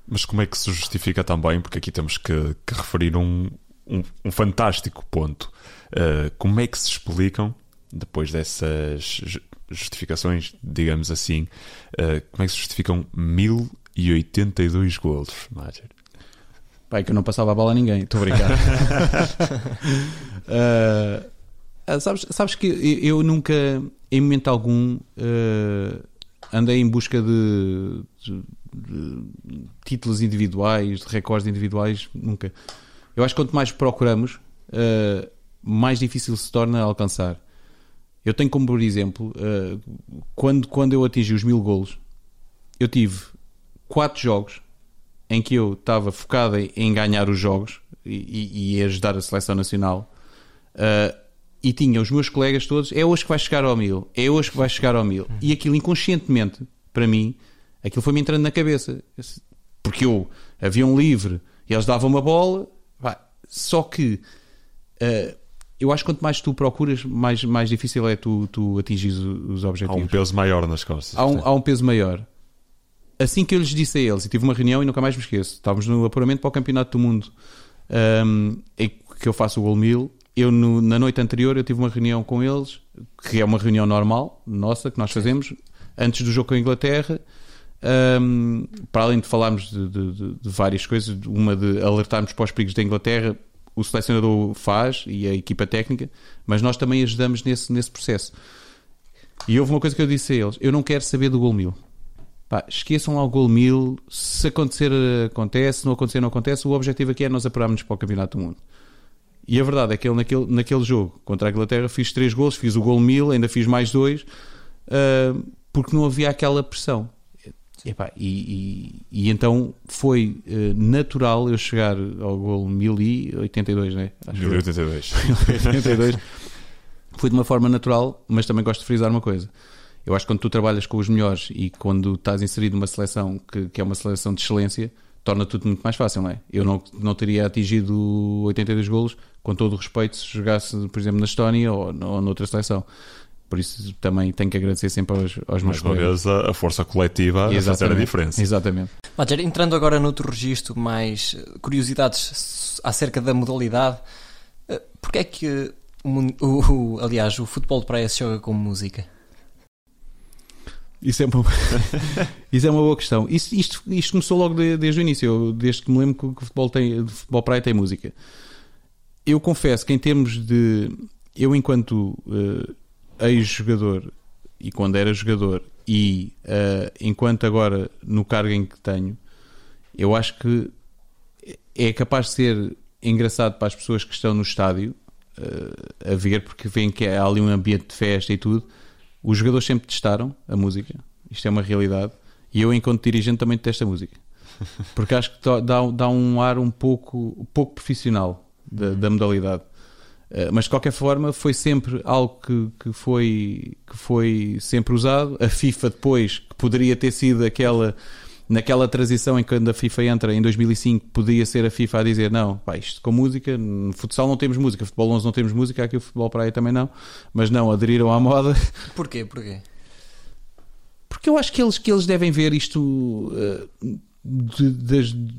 Mas como é que se justifica também? Porque aqui temos que, que referir um, um, um, fantástico ponto. Uh, como é que se explicam, depois dessas justificações, digamos assim, uh, como é que se justificam 1082 golos, Major? Pai, que eu não passava a bola a ninguém, estou a brincar. uh, Ah, sabes, sabes que eu nunca, em momento algum, uh, andei em busca de, de, de, títulos individuais, de recordes individuais, nunca. Eu acho que quanto mais procuramos, uh, mais difícil se torna alcançar. Eu tenho como, por exemplo, uh, quando, quando eu atingi os mil golos, eu tive quatro jogos em que eu estava focado em ganhar os jogos e, e, e ajudar a seleção nacional. Uh, e tinha os meus colegas todos, é hoje que vai chegar ao mil, é hoje que vai chegar ao mil. E aquilo inconscientemente, para mim, aquilo foi-me entrando na cabeça. Porque eu havia um livre e eles davam uma bola, vai. só que uh, eu acho que quanto mais tu procuras, mais, mais difícil é tu, tu atingir os objetivos. Há um peso maior nas costas. Há um, há um peso maior. Assim que eu lhes disse a eles, e tive uma reunião e nunca mais me esqueço, estávamos no apuramento para o Campeonato do Mundo, um, em que eu faço o Gol Mil eu no, na noite anterior eu tive uma reunião com eles, que é uma reunião normal, nossa, que nós fazemos, antes do jogo com a Inglaterra, um, para além de falarmos de, de, de, várias coisas, uma de alertarmos para os perigos da Inglaterra, o selecionador faz e a equipa técnica, mas nós também ajudamos nesse, nesse processo. E houve uma coisa que eu disse a eles: eu não quero saber do gol mil. Pá, esqueçam lá o gol mil. Se acontecer, acontece. Se não acontecer, não acontece. O objetivo aqui é nós apurarmos para o Campeonato do Mundo. E a verdade é que ele, naquele, naquele jogo contra a Inglaterra, fiz três gols, fiz o gol mil, ainda fiz mais dois, uh, porque não havia aquela pressão. E, epá, e, e, e, então foi uh, natural eu chegar ao gol 1082, né? Acho 1082. 1082. foi de uma forma natural, mas também gosto de frisar uma coisa. Eu acho que quando tu trabalhas com os melhores e quando estás inserido numa seleção que, que é uma seleção de excelência, torna tudo muito mais fácil, não é? Eu não, não teria atingido 82 golos, com todo o respeito, se jogasse, por exemplo, na Estónia ou, ou noutra seleção. Por isso também tenho que agradecer sempre aos, aos meus vez, a, a força coletiva Exatamente. a fazer a diferença. Exatamente. Roger, entrando agora noutro registro, mais curiosidades acerca da modalidade, eh, porque é que, o, o, aliás, o futebol de praia se joga com música? Isso é uma, isso é uma boa questão. Isto, isto, isto começou logo de, desde o início, eu, desde que me lembro que o futebol, tem, futebol praia tem música. Eu confesso que, em termos de. Eu, enquanto uh, ex-jogador e quando era jogador, e uh, enquanto agora no cargo em que tenho, eu acho que é capaz de ser engraçado para as pessoas que estão no estádio uh, a ver, porque veem que há ali um ambiente de festa e tudo os jogadores sempre testaram a música, isto é uma realidade, e eu, enquanto dirigente, também testo a música. Porque acho que dá, dá um ar um pouco, pouco profissional da, da modalidade. Uh, mas de qualquer forma foi sempre algo que, que, foi, que foi sempre usado. A FIFA depois, que poderia ter sido aquela naquela transição em que a FIFA entra em 2005 podia ser a FIFA a dizer não, pá, isto com música, no futsal não temos música, futebol 11 não temos música, aqui o futebol para aí também não, mas não, aderiram à moda. Porquê? Porquê? Porque eu acho que eles, que eles devem ver isto uh, de, de,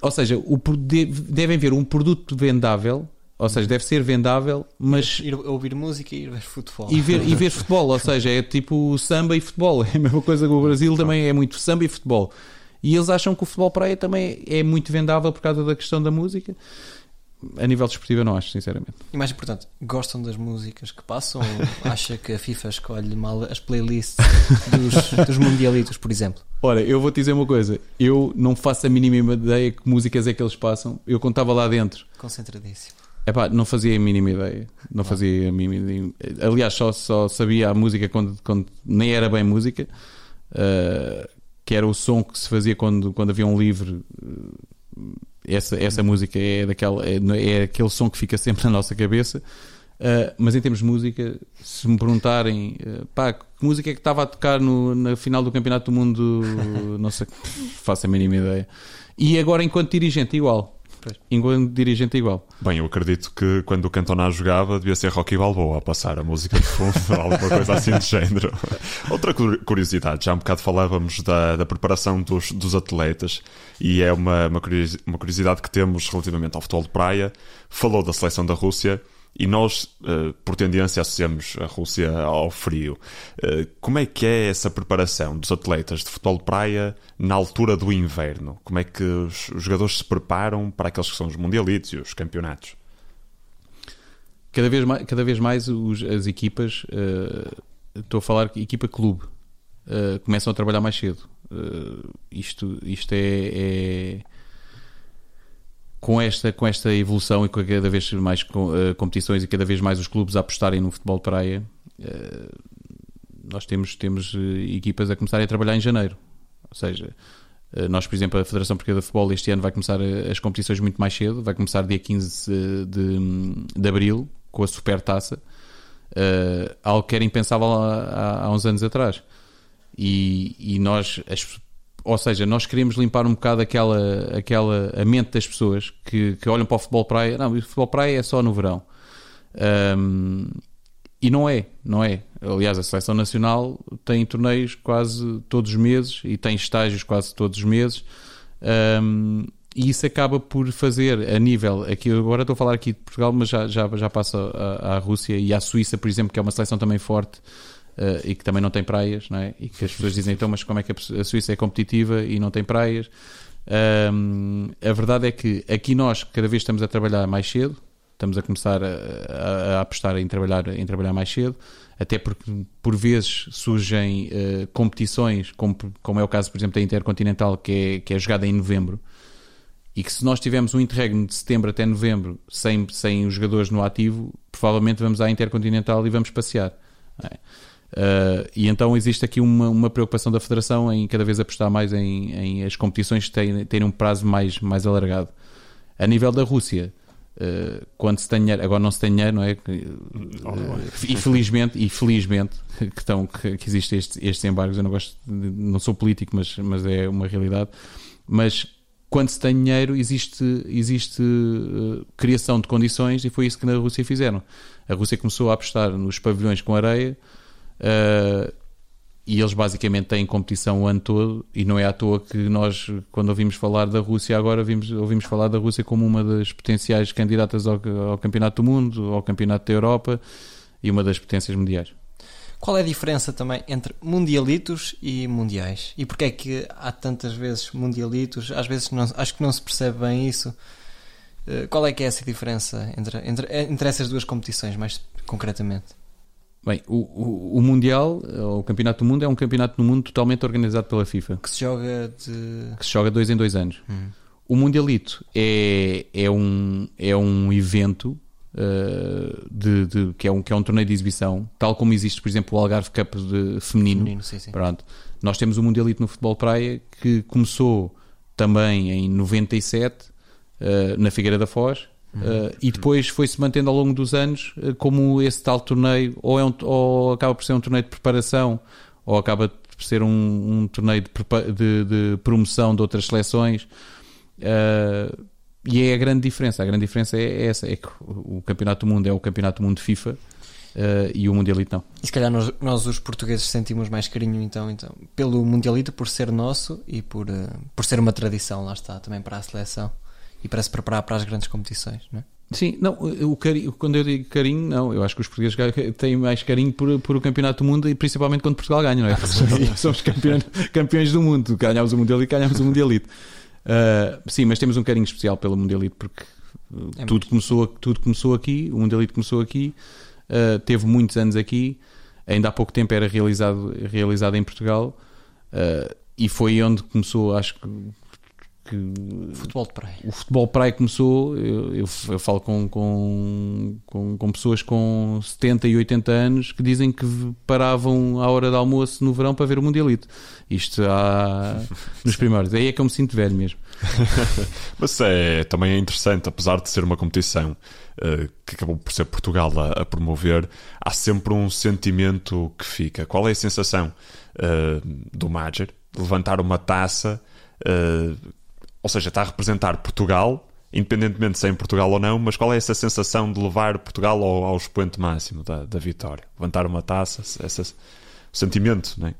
ou seja, o, de, devem ver um produto vendável ou seja, deve ser vendável, mas. Ir, ouvir música e ir ver futebol. E ver, e ver futebol, ou seja, é tipo samba e futebol. É a mesma coisa que o Brasil também é muito samba e futebol. E eles acham que o futebol praia também é muito vendável por causa da questão da música. A nível desportivo, eu não acho, sinceramente. E mais importante, gostam das músicas que passam? acha que a FIFA escolhe mal as playlists dos, dos mundialitos, por exemplo? Ora, eu vou te dizer uma coisa. Eu não faço a mínima ideia que músicas é que eles passam. Eu contava lá dentro. Concentradíssimo Epá, não fazia a mínima ideia. Não fazia a mínima Aliás, só, só sabia a música quando, quando nem era bem música, uh, que era o som que se fazia quando, quando havia um livre. Uh, essa, essa música é, daquela, é, é aquele som que fica sempre na nossa cabeça. Uh, mas em termos de música, se me perguntarem pá, que música é que estava a tocar no, na final do Campeonato do Mundo, não sei, faço a mínima ideia. E agora, enquanto dirigente, igual enquanto dirigente igual. Bem, eu acredito que quando o Cantona jogava devia ser Rocky Balboa a passar a música de fundo, alguma coisa assim de género. Outra curiosidade, já um bocado falávamos da, da preparação dos, dos atletas e é uma, uma curiosidade que temos relativamente ao futebol de praia. Falou da seleção da Rússia e nós, uh, por tendência, associamos a Rússia ao frio. Uh, como é que é essa preparação dos atletas de futebol de praia na altura do inverno? Como é que os, jogadores se preparam para aqueles que são os mundialitos e os campeonatos? Cada vez mais, cada vez mais os, as equipas, uh, estou a falar equipa clube, começam a trabalhar mais cedo. isto, isto é, é com esta, com esta evolução e com cada vez mais uh, competições e cada vez mais os clubes a apostarem no futebol de praia, uh, nós temos, temos uh, equipas a começarem a trabalhar em janeiro. Ou seja, nós, por exemplo, a Federação Portuguesa de Futebol este ano vai começar as competições muito mais cedo, vai começar dia 15 de, de abril com a Super Taça, algo que era impensável há, há uns anos atrás. E, e nós, as, ou seja, nós queremos limpar um bocado aquela, aquela a mente das pessoas que, que olham para o futebol praia. Não, o futebol praia é só no verão. Um, e não é, não é. Aliás, a seleção nacional tem torneios quase todos os meses e tem estágios quase todos os meses. Um, e isso acaba por fazer a nível. Aqui, agora estou a falar aqui de Portugal, mas já, já, já passa à, à Rússia e à Suíça, por exemplo, que é uma seleção também forte uh, e que também não tem praias, não é? E que as pessoas dizem então, mas como é que a Suíça é competitiva e não tem praias? Um, a verdade é que aqui nós cada vez estamos a trabalhar mais cedo, estamos a começar a, a, a apostar em trabalhar, em trabalhar mais cedo, até porque por vezes surgem uh, competições, como, como é o caso, por exemplo, da Intercontinental, que é, que é jogada em novembro, e que se nós tivermos um interregno de setembro até novembro sem, sem os jogadores no ativo, provavelmente vamos à Intercontinental e vamos passear. É? Uh, e então existe aqui uma, uma, preocupação da Federação em cada vez apostar mais em, em as competições terem, terem, um prazo mais, mais alargado. A nível da Rússia, uh, quando se tem dinheiro, agora não se tem dinheiro, não é? Uh, e felizmente, e felizmente que, estão, que, que existem estes, estes embargos, eu não gosto, de, não sou político, mas, mas é uma realidade. Mas quando se tem dinheiro, existe, existe criação de condições e foi isso que na Rússia fizeram. A Rússia começou a apostar nos pavilhões com areia Uh, e eles basicamente têm competição o ano todo e não é à toa que nós, quando ouvimos falar da Rússia agora, ouvimos, falar da Rússia como uma das potenciais candidatas ao, ao Campeonato do Mundo, ao Campeonato da Europa e uma das potências mundiais. Qual é a diferença também entre mundialitos e mundiais? E porquê é que há tantas vezes mundialitos? Às vezes não, acho que não se percebe bem isso. Uh, qual é que é essa diferença entre, entre, entre essas duas competições, mais concretamente? Bem, o, o, o, Mundial, o Campeonato do Mundo, é um campeonato do mundo totalmente organizado pela FIFA. Que se joga de. Que se joga dois em dois anos. Hum. O Mundialito é, é, um, é um evento uh, de, de, que, é um, que é um torneio de exibição, tal como existe, por exemplo, o Algarve Cup de, feminino. feminino sim, sim. Pronto. Nós temos o Mundialito no futebol praia que começou também em 97 uh, eh, na Figueira da Foz Uh, e depois foi-se mantendo ao longo dos anos uh, como esse tal torneio, ou, é um, ou acaba por ser um torneio de preparação, ou acaba por ser um, um torneio de, de, de, promoção de outras seleções. Uh, e é a grande diferença. A grande diferença é essa: é que o Campeonato do Mundo é o Campeonato do Mundo FIFA. e o Mundialito não. E se calhar nós, nós, os portugueses sentimos mais carinho então, então pelo Mundialito por ser nosso e por, por ser uma tradição, lá está, também para a seleção e para se preparar para as grandes competições, não é? Sim, não, o carinho, quando eu digo carinho, não, eu acho que os portugueses têm mais carinho por, por o Campeonato do Mundo e principalmente quando Portugal ganha, não é? Somos campeões, campeões do mundo, ganhámos o Mundial e ganhámos o Mundialito. Uh, sim, mas temos um carinho especial pelo Mundialito porque é tudo, começou, tudo começou aqui, o Mundialito começou aqui, uh, teve muitos anos aqui, ainda há pouco tempo era realizado, realizado em Portugal. Uh, e foi onde começou, acho que que futebol de praia. o futebol de praia começou. Eu, eu, eu falo com, com, com, com, pessoas com 70 e 80 anos que dizem que paravam à hora de almoço no verão para ver o Mundialito. Isto há nos primeiros. Aí é que eu me sinto velho mesmo. Mas é também é interessante, apesar de ser uma competição uh, que acabou por ser Portugal a, a, promover, há sempre um sentimento que fica. Qual é a sensação uh, do Major? Levantar uma taça. Uh, ou seja, está a representar Portugal, independentemente se é em Portugal ou não, mas qual é essa sensação de levar Portugal ao, ao expoente máximo da, da vitória? Levantar uma taça, esse, sentimento, não é?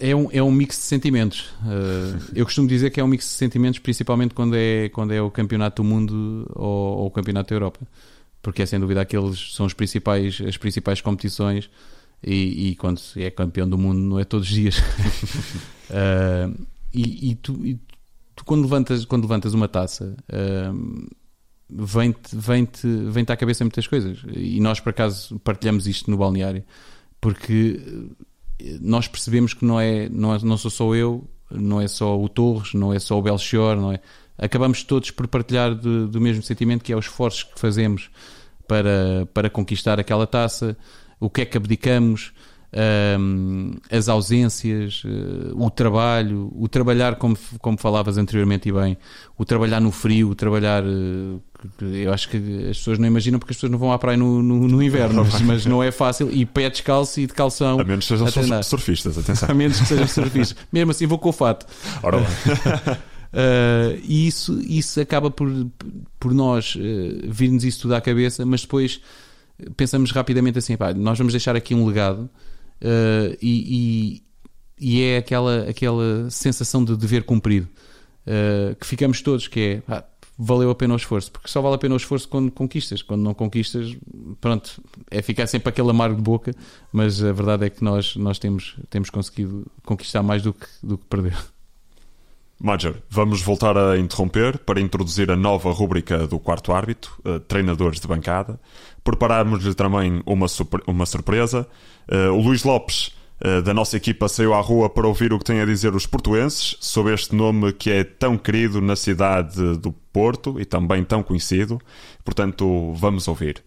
É um, é um mix de sentimentos. Uh, eu costumo dizer que é um mix de sentimentos, principalmente quando é, quando é o Campeonato do Mundo ou, ou o Campeonato da Europa, porque é sem dúvida aqueles são os principais, as principais competições e, e quando é campeão do mundo não é todos os dias. uh, e, e, tu, e tu quando levantas, quando levantas uma taça, uh, vem-te vem -te, vem -te à cabeça muitas coisas. E nós, por acaso, partilhamos isto no balneário, porque eh, nós percebemos que não é, não, é, não sou só eu, não é só o Torres, não é só o Belchior, não é? acabamos todos por partilhar de, do mesmo sentimento que é os esforços que fazemos para, para conquistar aquela taça, o que é que abdicamos, um, as ausências, uh, o trabalho, o trabalhar, como, como falavas anteriormente e bem, o trabalhar no frio, o trabalhar. Uh, eu acho que as pessoas não imaginam porque as pessoas não vão à praia no, no, no inverno, mas, mas, não é fácil. E pé descalço e de calção. A menos que sejam surfistas, atenção. A menos que sejam surfistas. Mesmo assim, vou com o fato. Ora Uh, e isso, isso acaba por, por nós uh, vir-nos isso tudo à cabeça, mas depois pensamos rapidamente assim: pá, nós vamos deixar aqui um legado uh, e, e, e, é aquela, aquela sensação de dever cumprido que ficamos todos, que é pá, valeu a pena o esforço, porque só vale a pena o esforço quando conquistas, quando não conquistas, pronto, é ficar sempre aquele amargo de boca, mas a verdade é que nós, nós temos, temos conseguido conquistar mais do que, do que perder. Major, vamos voltar a interromper para introduzir a nova rúbrica do quarto árbitro, uh, treinadores de bancada. Preparámos-lhe também uma, uma surpresa. Uh, o Luís Lopes, uh, da nossa equipa, saiu à rua para ouvir o que têm a dizer os portuenses sobre este nome que é tão querido na cidade do Porto e também tão conhecido. Portanto, vamos ouvir.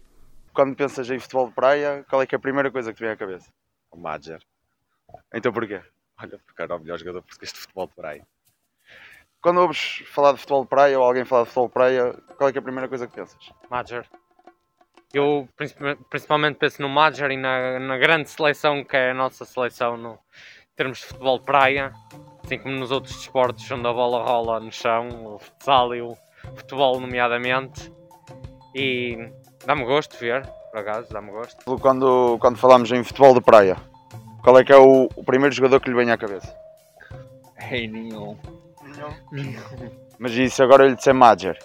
Quando pensas em futebol de praia, qual é que é a primeira coisa que te vem à cabeça? O Major. Então porquê? Olha, porque era o melhor jogador português de futebol de praia. Quando ouves falar de futebol de praia ou alguém falar de futebol de praia, qual é, é a primeira coisa que pensas? Major. Eu principalmente penso no Major e na, na, grande seleção que é a nossa seleção no, em termos de futebol de praia, assim como nos outros desportos onde a bola rola no chão, o futsal e o futebol nomeadamente. E dá-me gosto ver, por acaso, dá-me gosto. Quando, quando falamos em futebol de praia, qual é que é o, o primeiro jogador que lhe vem à cabeça? Ei, nenhum. Mas isso agora ele ser Major.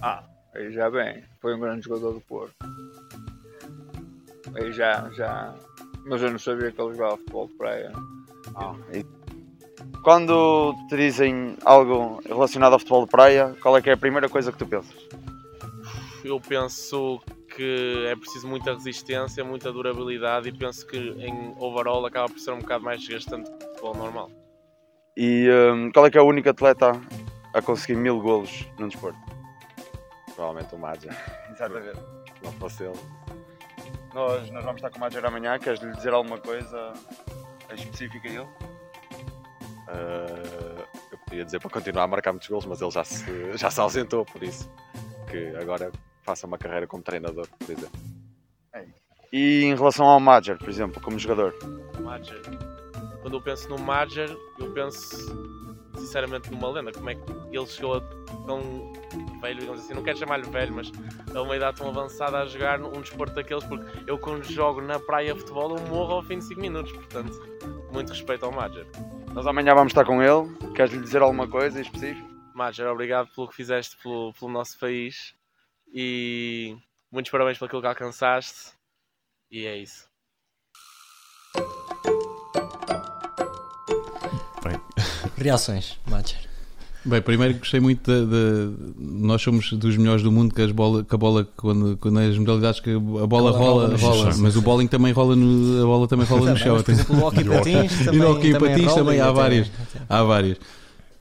Ah, aí já bem. Foi um grande jogador do Porto. Aí já, já. Mas eu não sabia que ele jogava futebol de praia. Ah, e... Quando te dizem algo relacionado ao futebol de praia, qual é que é a primeira coisa que tu pensas? Eu penso que é preciso muita resistência, muita durabilidade e penso que em overall acaba por ser um bocado mais desgastante que o futebol normal. E um, qual é que é o único atleta a conseguir mil golos num desporto? Provavelmente o Madja. Exatamente. Não fosse ele. Nós, nós vamos estar com o Madja amanhã. Queres lhe dizer alguma coisa específica a ele? Uh, eu podia dizer para continuar a marcar muitos golos, mas ele já se, já se ausentou, por isso que agora faça uma carreira como treinador, por exemplo. É. E em relação ao Major, por exemplo, como jogador? Major quando eu penso no Major, eu penso sinceramente numa lenda. Como é que ele chegou a tão velho, digamos assim, não quero chamar-lhe velho, mas a uma idade tão avançada a jogar um desporto daqueles, porque eu quando jogo na praia futebol eu morro ao fim de 5 minutos, portanto, muito respeito ao Major. Nós amanhã vamos estar com ele, queres lhe dizer alguma coisa em específico? Major, obrigado pelo que fizeste pelo, pelo nosso país e muitos parabéns pelo que alcançaste e é isso. Reações, Matcher. Bem, primeiro gostei muito de, de, Nós somos dos melhores do mundo que, as bola, que a bola, quando, quando as modalidades que a bola rola, rola, rola mas o bowling também rola no, a bola também rola no chão. Por exemplo, o hockey patins também, e hockey patins também há várias. Há várias.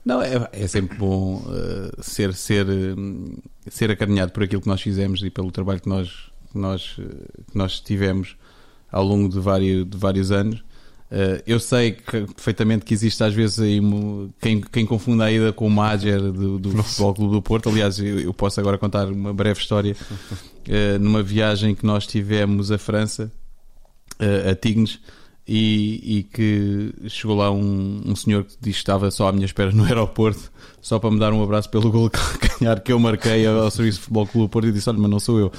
Não, é, é sempre bom uh, ser, ser, uh, ser acarinhado por aquilo que nós fizemos e pelo trabalho que nós, que nós, uh, que nós tivemos ao longo de vários, de vários anos. Uh, eu sei que, perfeitamente que existe às vezes aí quem, quem confunde a ida com o Mager do, do Futebol Clube do Porto. Aliás, eu, eu, posso agora contar uma breve história. Uh, numa viagem que nós tivemos à França, uh, a Tignes, e, e, que chegou lá um, um senhor que disse que estava só à minha espera no aeroporto, só para me dar um abraço pelo gol ganhar que eu marquei ao Serviço de Futebol Clube Porto e disse: Olha, mas não sou eu.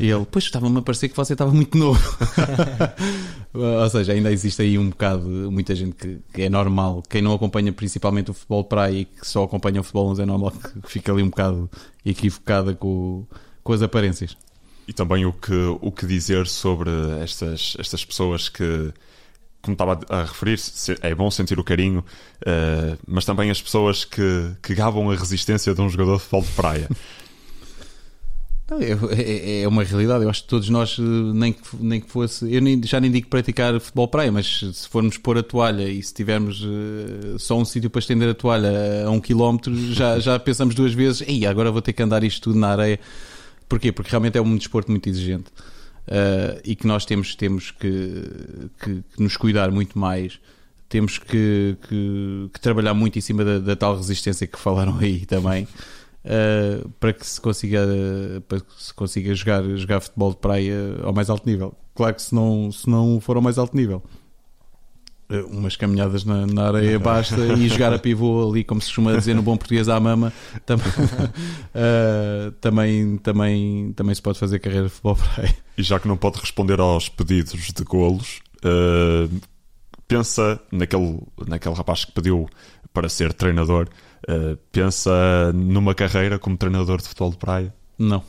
E ele, pois estava-me a parecer que você estava muito novo. Ou seja, ainda existe aí um bocado, muita gente que, que, é normal, quem não acompanha principalmente o futebol praia e que só acompanha o futebol 11 é normal que fica ali um bocado equivocada com, com as aparências. E também o que, o que dizer sobre estas, estas pessoas que como estava a referir, é bom sentir o carinho, uh, mas também as pessoas que, que gavam a resistência de um jogador de futebol de praia. É, é, é uma realidade. Eu acho que todos nós, eh, nem que, nem que fosse. Eu nem, já nem digo praticar futebol praia, mas se formos pôr a toalha e se tivermos uh, só um sítio para estender a toalha a um quilómetro, já, já pensamos duas vezes: Ei, agora vou ter que andar isto tudo na areia. Porquê? Porque realmente é um desporto muito exigente uh, e que nós temos, temos que, que, que nos cuidar muito mais. Temos que, que, que trabalhar muito em cima da, da tal resistência que falaram aí também. Uh, para que se consiga para que se consiga jogar, jogar futebol de praia ao mais alto nível. Claro que se não, se não for ao mais alto nível, umas caminhadas na, na areia basta e jogar a pivô ali, como se costuma dizer no bom português à mama, tam uh, também, também, também se pode fazer carreira de futebol de praia. E já que não pode responder aos pedidos de golos, pensa naquele, naquele rapaz que pediu para ser treinador Uh, pensa numa carreira como treinador de futebol de praia? Não.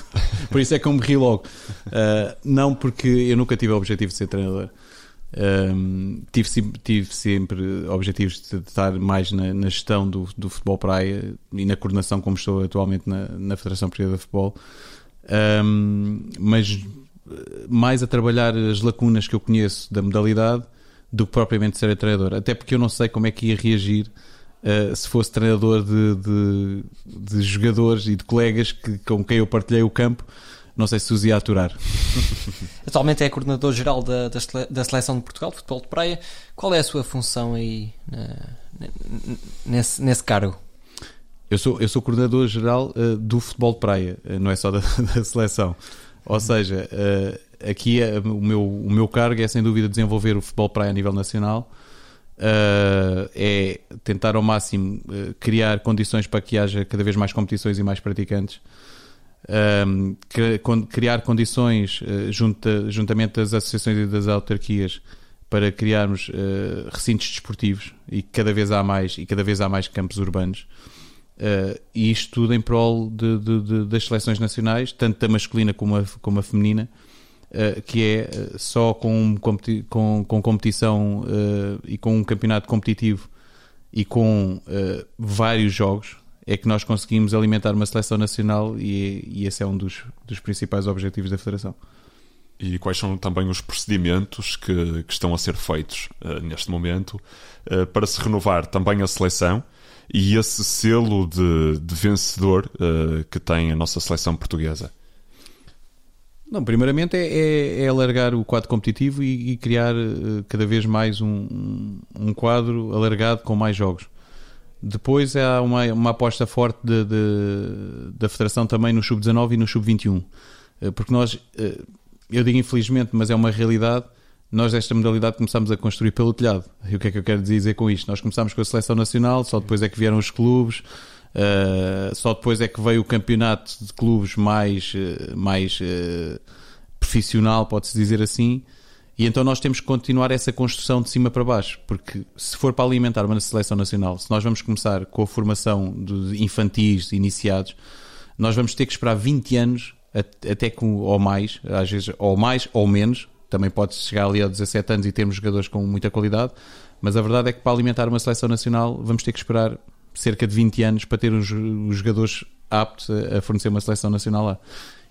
Por isso é que eu me ri logo. Uh, não, porque eu nunca tive o objetivo de ser treinador. Um, tive, tive, sempre objetivos de estar mais na, na gestão do, do, futebol praia e na coordenação, como estou atualmente na, na Federação Portuguesa de Futebol, um, mas mais a trabalhar as lacunas que eu conheço da modalidade do que propriamente ser treinador. Até porque eu não sei como é que ia reagir Uh, se fosse treinador de, de, de, jogadores e de colegas que, com quem eu partilhei o campo, não sei se os ia aturar. Atualmente é coordenador-geral da, da, Seleção de Portugal de Futebol de Praia. Qual é a sua função aí na, nesse, nesse cargo? Eu sou, eu sou coordenador-geral uh, do futebol de praia, uh, não é só da, da seleção. Ou seja, aqui é, o, meu, o meu cargo é sem dúvida desenvolver o futebol de praia a nível nacional Uh, é tentar ao máximo uh, criar condições para que haja cada vez mais competições e mais praticantes. Um, criar condições uh, junta, juntamente das associações e das autarquias para criarmos recintos desportivos e cada vez há mais e cada vez há mais campos urbanos. E isto tudo em prol de, de, de, das seleções nacionais tanto da masculina como a, como a feminina Uh, que é uh, só com, com, com competição uh, e com um campeonato competitivo e com vários jogos é que nós conseguimos alimentar uma seleção nacional e, e esse é um dos, dos principais objetivos da Federação. E quais são também os procedimentos que, que estão a ser feitos neste momento para se renovar também a seleção e esse selo de, de vencedor que tem a nossa seleção portuguesa? Não, primeiramente é, é, é alargar o quadro competitivo e, e criar uh, cada vez mais um, um quadro alargado com mais jogos. Depois há uma, uma aposta forte de, de, da Federação também no Sub-19 e no Sub-21. Uh, eh, porque nós, uh, eu digo infelizmente, mas é uma realidade, nós desta modalidade começamos a construir pelo telhado. E o que é que eu quero dizer com isto? Nós começámos com a Seleção Nacional, só depois é que vieram os clubes, Uh, só depois é que veio o campeonato de clubes mais, eh, mais profissional, pode-se dizer assim. E então nós temos que continuar essa construção de cima para baixo, porque se for para alimentar uma seleção nacional, se nós vamos começar com a formação de infantis iniciados, nós vamos ter que esperar 20 anos até ou mais, às vezes ou mais ou menos, também pode chegar ali aos 17 anos e termos jogadores com muita qualidade, mas a verdade é que para alimentar uma seleção nacional vamos ter que esperar cerca de 20 anos para ter os, jogadores aptos a, fornecer uma seleção nacional lá.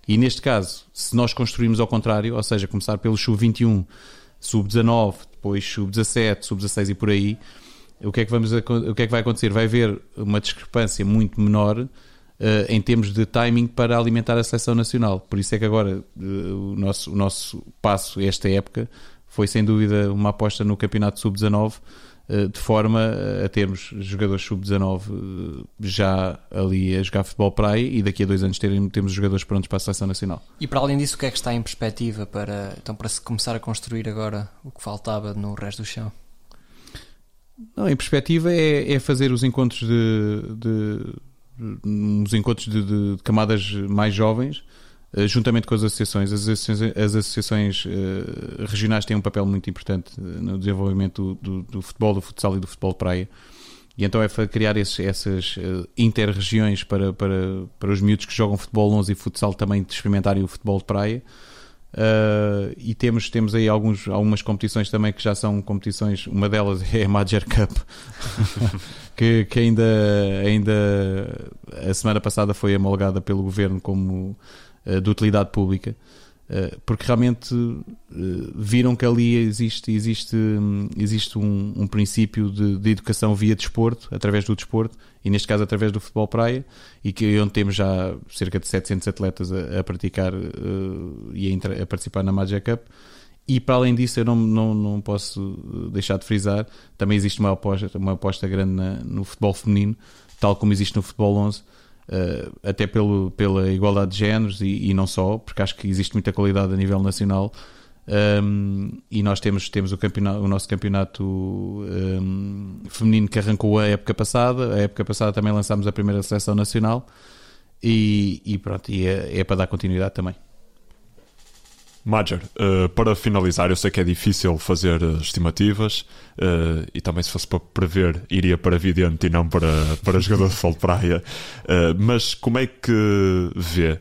E neste caso, se nós construirmos ao contrário, ou seja, começar pelo sub-21, sub-19, depois sub-17, sub-16 e por aí, o que, é que vamos, o que é que vai acontecer? Vai haver uma discrepância muito menor uh, em termos de timing para alimentar a seleção nacional. Por isso é que agora uh, o, nosso, o nosso passo, esta época, foi sem dúvida uma aposta no campeonato sub-19 eh, de forma a termos jogadores sub-19 eh, já ali a jogar futebol praia e daqui a dois anos terem, temos jogadores prontos para a seleção nacional. E para além disso, o que é que está em perspectiva para, então, para se começar a construir agora o que faltava no resto do chão? Não, em perspectiva é, é fazer os encontros de, de, os encontros de, de, de camadas mais jovens eh, juntamente com as associações. As associações, as associações uh, regionais têm um papel muito importante eh, no desenvolvimento do, do, do, futebol, do futsal e do futebol de praia. E então é criar esses, essas uh, inter-regiões para, para, para os miúdos que jogam futebol 11 e futsal também de experimentarem o futebol de praia. Uh, e temos, temos aí alguns, algumas competições também que já são competições, uma delas é a Major Cup, que, que ainda, ainda a semana passada foi homologada pelo governo como de utilidade pública. Uh, porque realmente uh, viram que ali existe, existe, um, existe um, um princípio de, de, educação via desporto, através do desporto, e neste caso através do futebol praia, e que onde temos já cerca de 700 atletas a, a praticar e a, a, participar na Magic Cup. E para além disso, eu não, não, não posso deixar de frisar, também existe uma aposta, uma aposta grande na, no futebol feminino, tal como existe no futebol 11, uh, até pelo, pela igualdade de géneros e, e, não só, porque acho que existe muita qualidade a nível nacional. Um, e nós temos, temos o, campeonato, o nosso campeonato um, feminino que arrancou a época passada. A época passada também lançámos a primeira seleção nacional e, e pronto, e é, é para dar continuidade também. Major, uh, para finalizar, eu sei que é difícil fazer uh, estimativas uh, e também se fosse para prever, iria para vidente e não para, para jogador de futebol de praia. mas como é que vê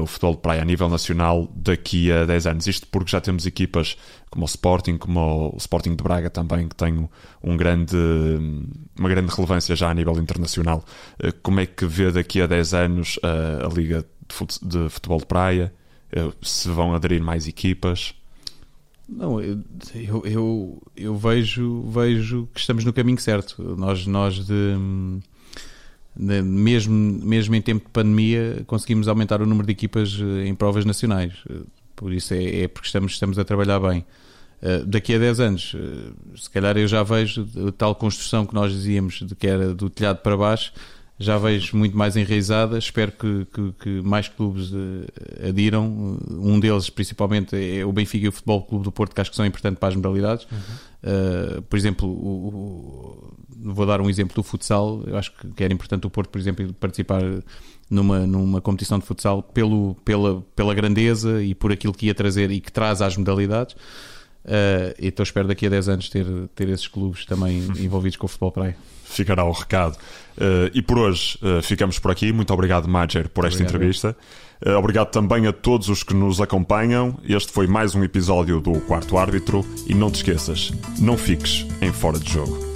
o futebol de praia a nível nacional daqui a 10 anos? Isto porque já temos equipas como o Sporting, como o Sporting de Braga também, que tem um grande, uma grande relevância já a nível internacional. como é que vê daqui a 10 anos a Liga de Futebol de Praia? Eh, se vão aderir mais equipas? Não, eu, eu, eu, vejo, vejo que estamos no caminho certo. Nós, nós de, de, mesmo, mesmo em tempo de pandemia, conseguimos aumentar o número de equipas eh, em provas nacionais. Eh, por isso é, é porque estamos, estamos a trabalhar bem. Daqui a 10 anos, se calhar eu já vejo tal construção que nós dizíamos de que era do telhado para baixo, já vejo muito mais enraizada. Espero que, que, que mais clubes uh, adiram. Um deles, principalmente, é o Benfica e o Futebol Clube do Porto, que acho que são importantes para as modalidades. Uhum. Uh, por exemplo, o, o, vou dar um exemplo do futsal. Eu acho que era importante o Porto, por exemplo, participar numa, numa competição de futsal pelo, pela, pela grandeza e por aquilo que ia trazer e que traz às modalidades. Uh, então espero daqui a 10 anos ter, ter esses clubes também envolvidos com o futebol praia ficará o recado. Uh, e por hoje uh, ficamos por aqui. Muito obrigado, Majer, por esta obrigado. entrevista. Uh, obrigado também a todos os que nos acompanham. Este foi mais um episódio do Quarto Árbitro. E não te esqueças, não fiques em fora de jogo.